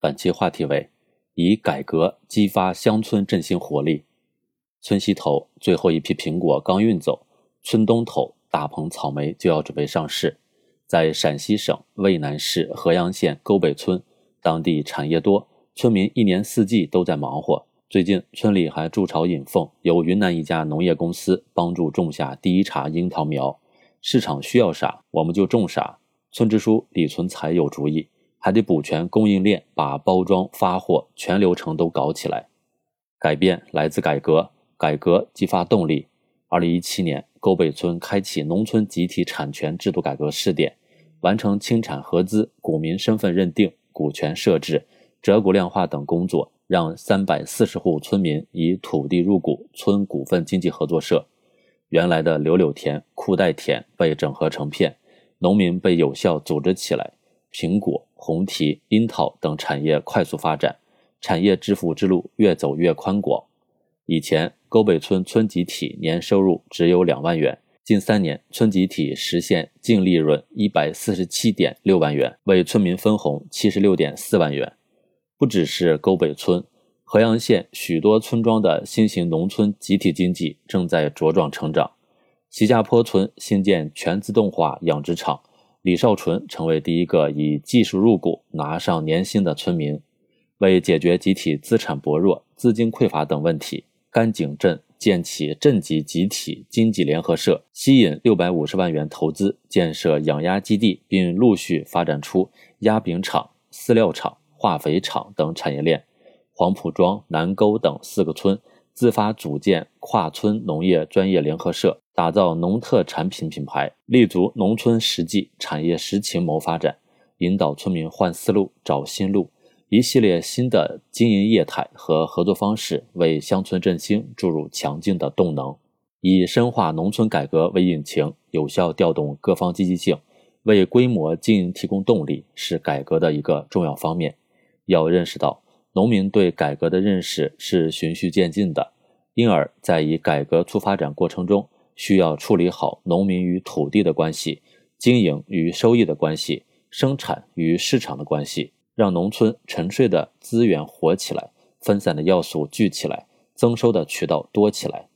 本期话题为以改革激发乡村振兴活力。村西头最后一批苹果刚运走，村东头大棚草莓就要准备上市。在陕西省渭南市合阳县沟北村，当地产业多，村民一年四季都在忙活。最近村里还筑巢引凤，由云南一家农业公司帮助种下第一茬樱桃苗。市场需要啥，我们就种啥。村支书李存才有主意。还得补全供应链，把包装、发货全流程都搞起来。改变来自改革，改革激发动力。二零一七年，沟北村开启农村集体产权制度改革试点，完成清产合资、股民身份认定、股权设置、折股量化等工作，让三百四十户村民以土地入股村股份经济合作社。原来的柳柳田、裤带田被整合成片，农民被有效组织起来。苹果、红提、樱桃等产业快速发展，产业致富之路越走越宽广。以前沟北村村集体年收入只有两万元，近三年村集体实现净利润一百四十七点六万元，为村民分红七十六点四万元。不只是沟北村，合阳县许多村庄的新型农村集体经济正在茁壮成长。席家坡村新建全自动化养殖场。李少纯成为第一个以技术入股拿上年薪的村民。为解决集体资产薄弱、资金匮乏等问题，甘井镇建起镇级集体经济联合社，吸引六百五十万元投资建设养鸭基地，并陆续发展出鸭饼厂、饲料厂、化肥厂等产业链。黄浦庄、南沟等四个村自发组建跨村农业专业联合社。打造农特产品品牌，立足农村实际产业实情谋发展，引导村民换思路、找新路，一系列新的经营业态和合作方式，为乡村振兴注入强劲的动能。以深化农村改革为引擎，有效调动各方积极性，为规模经营提供动力，是改革的一个重要方面。要认识到，农民对改革的认识是循序渐进的，因而，在以改革促发展过程中。需要处理好农民与土地的关系、经营与收益的关系、生产与市场的关系，让农村沉睡的资源活起来，分散的要素聚起来，增收的渠道多起来。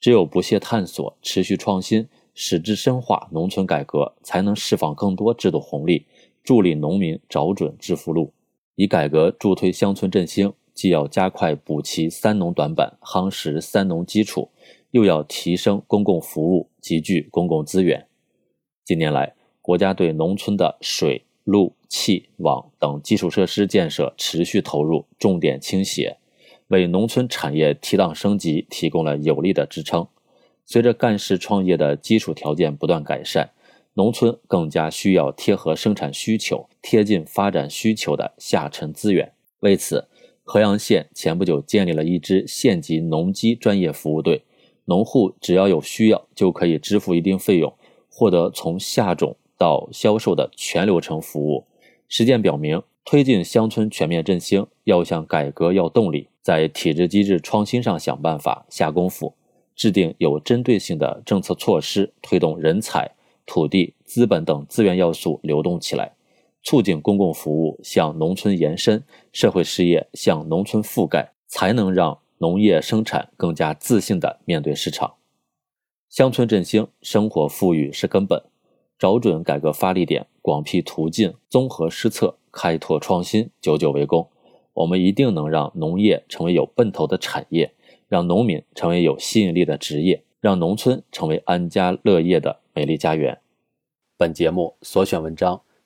只有不懈探索、持续创新，使之深化农村改革，才能释放更多制度红利，助力农民找准致富路。以改革助推乡村振兴，既要加快补齐三农短板，夯实三农基础。又要提升公共服务，集聚公共资源。近年来，国家对农村的水、路、气、网等基础设施建设持续投入，重点倾斜，为农村产业提档升级提供了有力的支撑。随着干事创业的基础条件不断改善，农村更加需要贴合生产需求、贴近发展需求的下沉资源。为此，合阳县前不久建立了一支县级农机专业服务队。农户只要有需要，就可以支付一定费用，获得从下种到销售的全流程服务。实践表明，推进乡村全面振兴，要向改革要动力，在体制机制创新上想办法、下功夫，制定有针对性的政策措施，推动人才、土地、资本等资源要素流动起来，促进公共服务向农村延伸，社会事业向农村覆盖，才能让。农业生产更加自信地面对市场，乡村振兴、生活富裕是根本。找准改革发力点，广辟途径，综合施策，开拓创新，久久为功。我们一定能让农业成为有奔头的产业，让农民成为有吸引力的职业，让农村成为安家乐业的美丽家园。本节目所选文章